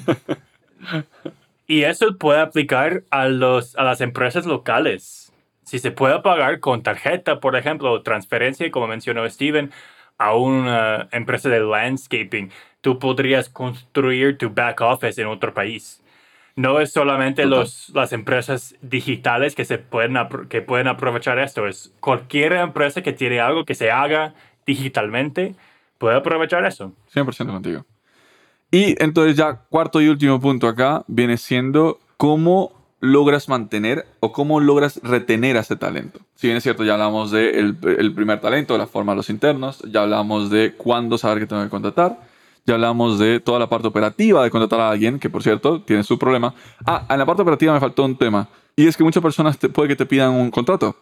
y eso puede aplicar a, los, a las empresas locales si se puede pagar con tarjeta, por ejemplo, o transferencia, como mencionó Steven, a una empresa de landscaping, tú podrías construir tu back office en otro país. No es solamente los, las empresas digitales que, se pueden, que pueden aprovechar esto, es cualquier empresa que tiene algo que se haga digitalmente puede aprovechar eso. 100% contigo. Y entonces ya cuarto y último punto acá viene siendo cómo logras mantener o cómo logras retener a ese talento. Si bien es cierto, ya hablamos del de el primer talento, la forma de los internos, ya hablamos de cuándo saber que tengo que contratar, ya hablamos de toda la parte operativa de contratar a alguien, que por cierto tiene su problema. Ah, en la parte operativa me faltó un tema, y es que muchas personas te, puede que te pidan un contrato.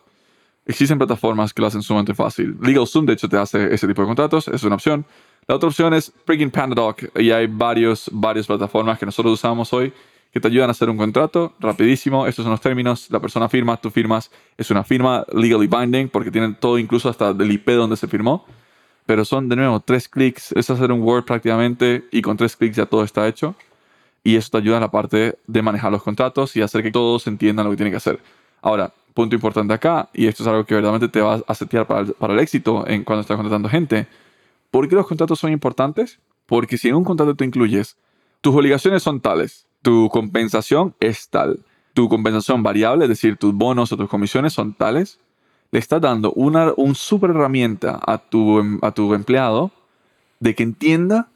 Existen plataformas que lo hacen sumamente fácil. LegalZoom, de hecho, te hace ese tipo de contratos, es una opción. La otra opción es freaking PandaDoc, y hay varios, varias plataformas que nosotros usamos hoy que te ayudan a hacer un contrato rapidísimo. Estos son los términos. La persona firma, tú firmas. Es una firma legally binding porque tienen todo, incluso hasta el IP donde se firmó. Pero son de nuevo tres clics. Es hacer un Word prácticamente y con tres clics ya todo está hecho. Y eso te ayuda en la parte de manejar los contratos y hacer que todos entiendan lo que tienen que hacer. Ahora, punto importante acá, y esto es algo que verdaderamente te va a setear para el, para el éxito en cuando estás contratando gente. ¿Por qué los contratos son importantes? Porque si en un contrato te incluyes, tus obligaciones son tales, tu compensación es tal, tu compensación variable, es decir, tus bonos o tus comisiones son tales, le estás dando una un super herramienta a tu, a tu empleado de que entienda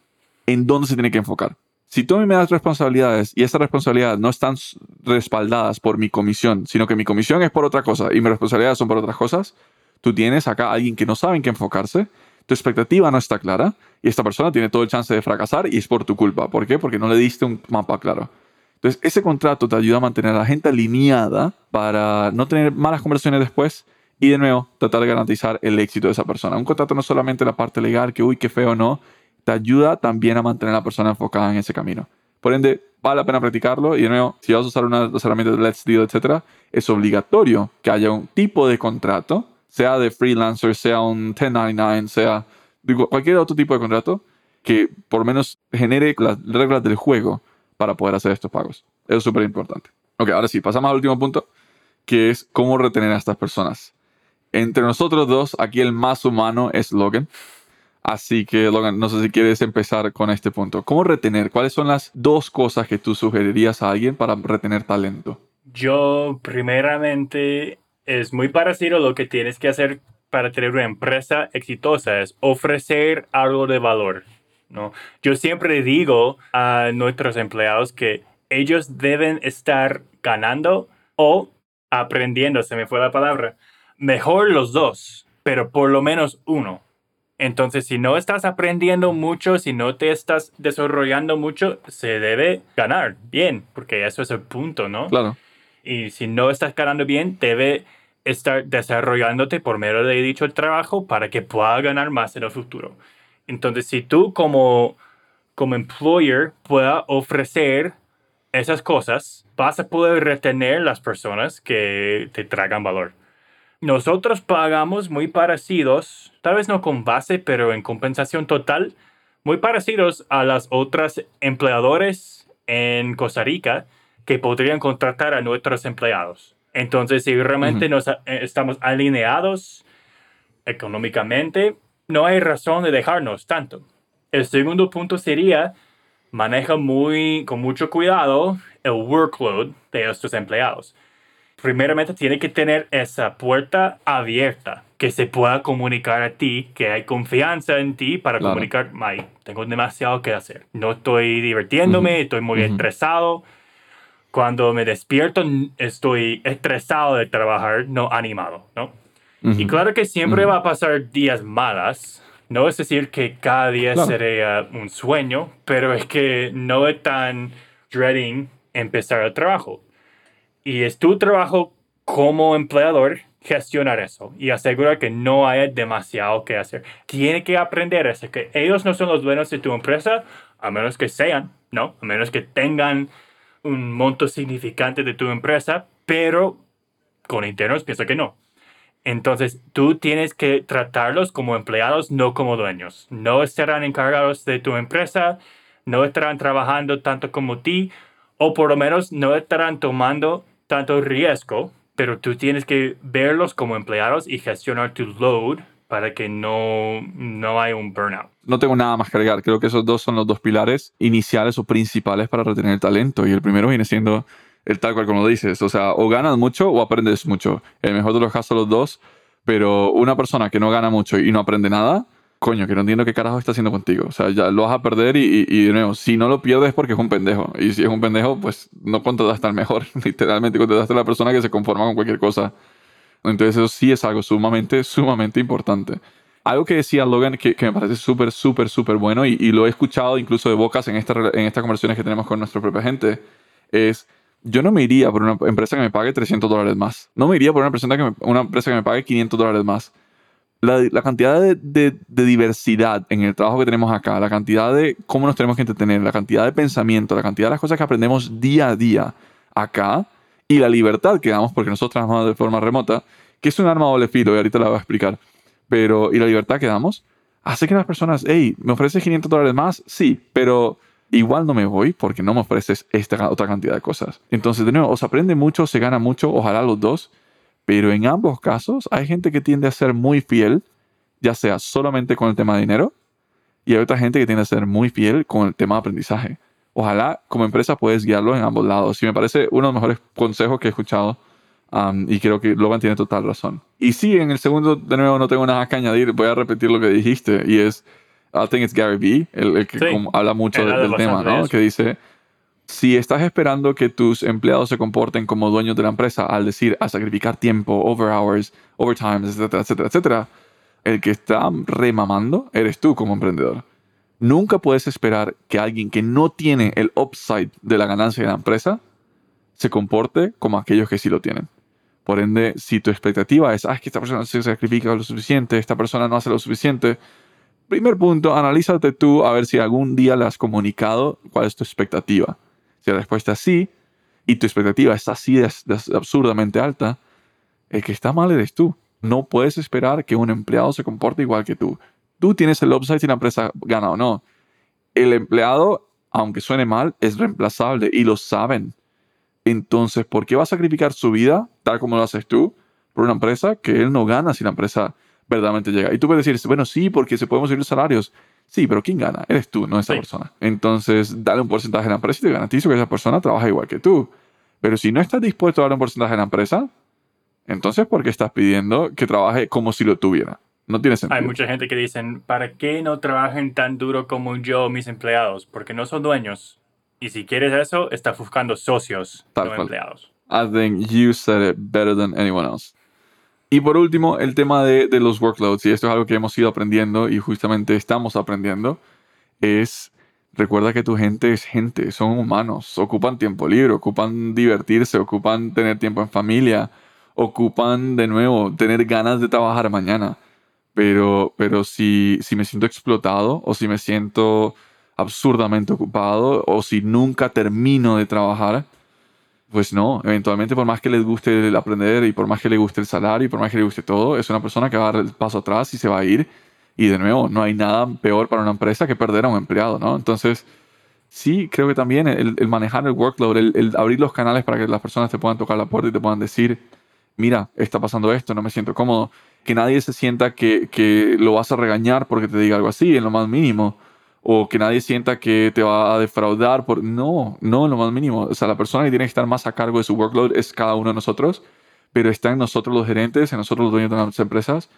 en dónde se tiene que enfocar. Si tú a mí me das responsabilidades y esas responsabilidades no están respaldadas por mi comisión, sino que mi comisión es por otra cosa y mis responsabilidades son por otras cosas, tú tienes acá a alguien que no sabe en qué enfocarse, tu expectativa no está clara y esta persona tiene todo el chance de fracasar y es por tu culpa. ¿Por qué? Porque no le diste un mapa claro. Entonces, ese contrato te ayuda a mantener a la gente alineada para no tener malas conversaciones después y de nuevo tratar de garantizar el éxito de esa persona. Un contrato no es solamente la parte legal, que uy, qué feo, no. Te ayuda también a mantener a la persona enfocada en ese camino. Por ende, vale la pena practicarlo y de nuevo, si vas a usar una de las herramientas de Let's Deal, etc., es obligatorio que haya un tipo de contrato, sea de freelancer, sea un 1099, sea cualquier otro tipo de contrato que por lo menos genere las reglas del juego para poder hacer estos pagos. Eso es súper importante. Ok, ahora sí, pasamos al último punto, que es cómo retener a estas personas. Entre nosotros dos, aquí el más humano es Logan. Así que, Logan, no sé si quieres empezar con este punto. ¿Cómo retener? ¿Cuáles son las dos cosas que tú sugerirías a alguien para retener talento? Yo, primeramente, es muy parecido a lo que tienes que hacer para tener una empresa exitosa, es ofrecer algo de valor. ¿no? Yo siempre digo a nuestros empleados que ellos deben estar ganando o aprendiendo, se me fue la palabra. Mejor los dos, pero por lo menos uno. Entonces, si no estás aprendiendo mucho, si no te estás desarrollando mucho, se debe ganar bien, porque eso es el punto, ¿no? Claro. Y si no estás ganando bien, debe estar desarrollándote por medio de dicho trabajo para que pueda ganar más en el futuro. Entonces, si tú como, como employer pueda ofrecer esas cosas, vas a poder retener las personas que te traigan valor. Nosotros pagamos muy parecidos, tal vez no con base, pero en compensación total, muy parecidos a las otras empleadores en Costa Rica que podrían contratar a nuestros empleados. Entonces, si realmente nos, eh, estamos alineados económicamente, no hay razón de dejarnos tanto. El segundo punto sería, maneja muy, con mucho cuidado el workload de estos empleados. Primeramente, tiene que tener esa puerta abierta, que se pueda comunicar a ti, que hay confianza en ti para comunicar, May, tengo demasiado que hacer. No estoy divirtiéndome, estoy muy estresado. Cuando me despierto, estoy estresado de trabajar, no animado, ¿no? Y claro que siempre va a pasar días malas. No es decir que cada día sería un sueño, pero es que no es tan dreading empezar el trabajo. Y es tu trabajo como empleador gestionar eso y asegurar que no haya demasiado que hacer. Tiene que aprender eso, que ellos no son los dueños de tu empresa, a menos que sean, ¿no? A menos que tengan un monto significante de tu empresa, pero con internos pienso que no. Entonces, tú tienes que tratarlos como empleados, no como dueños. No estarán encargados de tu empresa, no estarán trabajando tanto como ti, o por lo menos no estarán tomando tanto riesgo, pero tú tienes que verlos como empleados y gestionar tu load para que no, no haya un burnout. No tengo nada más que agregar. Creo que esos dos son los dos pilares iniciales o principales para retener talento. Y el primero viene siendo el tal cual como dices. O sea, o ganas mucho o aprendes mucho. El mejor de los casos, los dos. Pero una persona que no gana mucho y no aprende nada, coño, que no entiendo qué carajo está haciendo contigo. O sea, ya lo vas a perder y, y, de nuevo, si no lo pierdes es porque es un pendejo. Y si es un pendejo, pues no contrataste al mejor. Literalmente contrataste a la persona que se conforma con cualquier cosa. Entonces eso sí es algo sumamente, sumamente importante. Algo que decía Logan que, me parece súper, súper, súper bueno y, lo he escuchado incluso de bocas en, esta, en estas conversaciones que tenemos con nuestra propia gente es yo no me iría por una empresa que me pague 300 dólares más. No me iría por una empresa que me, una empresa que me pague 500 dólares más. La, cantidad de, de, de, diversidad en el trabajo que tenemos acá, la cantidad de cómo nos tenemos que entretener, la cantidad de pensamiento, la cantidad de las cosas que aprendemos día a día acá y la libertad que damos, porque nosotros trabajamos de forma remota, que es un arma doble filo y ahorita la voy a explicar, pero y la libertad que damos hace que las personas, hey, ¿me ofreces 500 dólares más? Sí, pero igual no me voy porque no me ofreces esta otra cantidad de cosas. Entonces, de nuevo, os aprende mucho, se gana mucho, ojalá los dos, pero en ambos casos hay gente que tiende a ser muy fiel, ya sea solamente con el tema de dinero, y hay otra gente que tiende a ser muy fiel con el tema de aprendizaje. Ojalá como empresa puedes guiarlo en ambos lados. Y me parece uno de los mejores consejos que he escuchado um, y creo que Logan tiene total razón. Y sí, en el segundo, de nuevo, no tengo nada que añadir, voy a repetir lo que dijiste y es I think it's Gary Vee, el, que sí, habla mucho del, del tema, ¿no? Que dice, si estás esperando que tus empleados se comporten como dueños de la empresa al decir a sacrificar tiempo, over hours, overtime, etcétera, etcétera, etcétera, el que está remamando eres tú como emprendedor. Nunca puedes esperar que alguien que no tiene el upside de la ganancia de la empresa se comporte como aquellos que sí lo tienen. Por ende, si tu expectativa es, ah, es que esta persona se sacrifica lo suficiente, esta persona no hace lo suficiente, Primer punto, analízate tú a ver si algún día le has comunicado cuál es tu expectativa. Si la respuesta es sí, y tu expectativa es así de, absurdamente alta, el que está mal eres tú. No puedes esperar que un empleado se comporte igual que tú. Tú tienes el upside si la empresa gana o no. El empleado, aunque suene mal, es reemplazable y lo saben. Entonces, ¿por qué va a sacrificar su vida, tal como lo haces tú, por una empresa que él no gana si la empresa verdaderamente llega. Y tú puedes decir, bueno, sí, porque se podemos subir los salarios. Sí, pero ¿quién gana? Eres tú, no esa sí. persona. Entonces, dale un porcentaje a la empresa y te garantizo que esa persona trabaja igual que tú. Pero si no estás dispuesto a dar un porcentaje a la empresa, entonces, ¿por qué estás pidiendo que trabaje como si lo tuviera? No tiene sentido. Hay mucha gente que dicen, ¿para qué no trabajen tan duro como yo mis empleados? Porque no son dueños. Y si quieres eso, estás buscando socios, Tal no cual. empleados. I think you said it better than anyone else. Y por último, el tema de, de, los workloads, y esto es algo que hemos ido aprendiendo y justamente estamos aprendiendo, es recuerda que tu gente es gente, son humanos, ocupan tiempo libre, ocupan divertirse, ocupan tener tiempo en familia, ocupan de nuevo tener ganas de trabajar mañana. Pero, pero si, si me siento explotado o si me siento absurdamente ocupado o si nunca termino de trabajar, pues no, eventualmente por más que les guste el aprender y por más que le guste el salario y por más que le guste todo, es una persona que va a dar el paso atrás y se va a ir. Y de nuevo, no hay nada peor para una empresa que perder a un empleado, ¿no? Entonces, sí, creo que también el, manejar el workload, el, el, abrir los canales para que las personas te puedan tocar la puerta y te puedan decir, mira, está pasando esto, no me siento cómodo. Que nadie se sienta que, que lo vas a regañar porque te diga algo así, en lo más mínimo o que nadie sienta que te va a defraudar. Por... No, no, lo más mínimo. O sea, la persona que tiene que estar más a cargo de su workload es cada uno de nosotros, pero está en nosotros los gerentes, en nosotros los dueños de las empresas,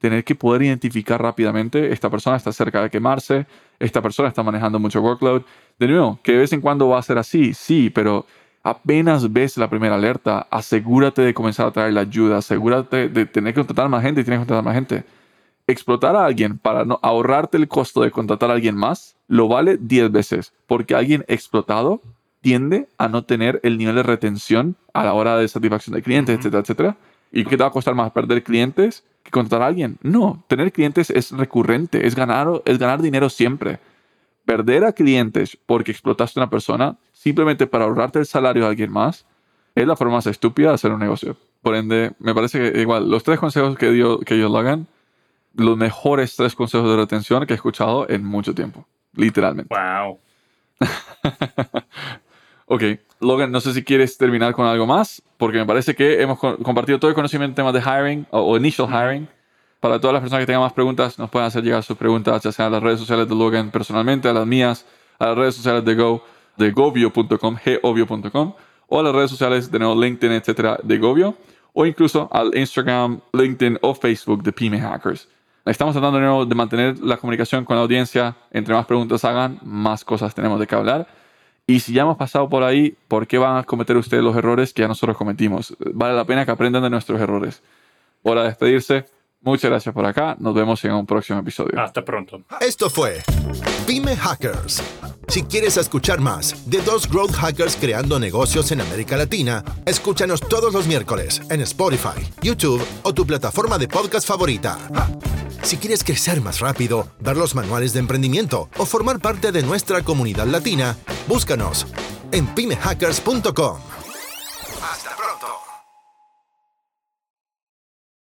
tener que poder identificar rápidamente, esta persona está cerca de quemarse, esta persona está manejando mucho workload. De nuevo, que de vez en cuando va a ser así, sí, pero apenas ves la primera alerta, asegúrate de comenzar a traer la ayuda, asegúrate de tener que contratar más gente y tienes que contratar más gente explotar a alguien para no ahorrarte el costo de contratar a alguien más, lo vale 10 veces, porque alguien explotado tiende a no tener el nivel de retención a la hora de satisfacción de clientes, etcétera, etcétera. ¿Y qué te va a costar más perder clientes que contratar a alguien? No, tener clientes es recurrente, es ganar, es ganar dinero siempre. Perder a clientes porque explotaste a una persona simplemente para ahorrarte el salario a alguien más es la forma más estúpida de hacer un negocio. Por ende, me parece que igual los tres consejos que, dio, que ellos lo hagan los mejores tres consejos de retención que he escuchado en mucho tiempo. Literalmente. Wow. ok, Logan, no sé si quieres terminar con algo más, porque me parece que hemos compartido todo el conocimiento en temas de hiring o, initial hiring. Para todas las personas que tengan más preguntas, nos pueden hacer llegar sus preguntas, ya sea a las redes sociales de Logan personalmente, a las mías, a las redes sociales de Go, de govio.com, govio.com, o a las redes sociales de nuevo LinkedIn, etcétera, de Govio, o incluso al Instagram, LinkedIn o Facebook de Pyme Hackers. Estamos tratando de, nuevo de mantener la comunicación con la audiencia. Entre más preguntas hagan, más cosas tenemos de qué hablar. Y si ya hemos pasado por ahí, ¿por qué van a cometer ustedes los errores que ya nosotros cometimos? Vale la pena que aprendan de nuestros errores. Hora de despedirse. Muchas gracias por acá. Nos vemos en un próximo episodio. Hasta pronto. Esto fue Pyme Hackers. Si quieres escuchar más de dos growth hackers creando negocios en América Latina, escúchanos todos los miércoles en Spotify, YouTube o tu plataforma de podcast favorita. Si quieres crecer más rápido, ver los manuales de emprendimiento o formar parte de nuestra comunidad latina, búscanos en pymehackers.com.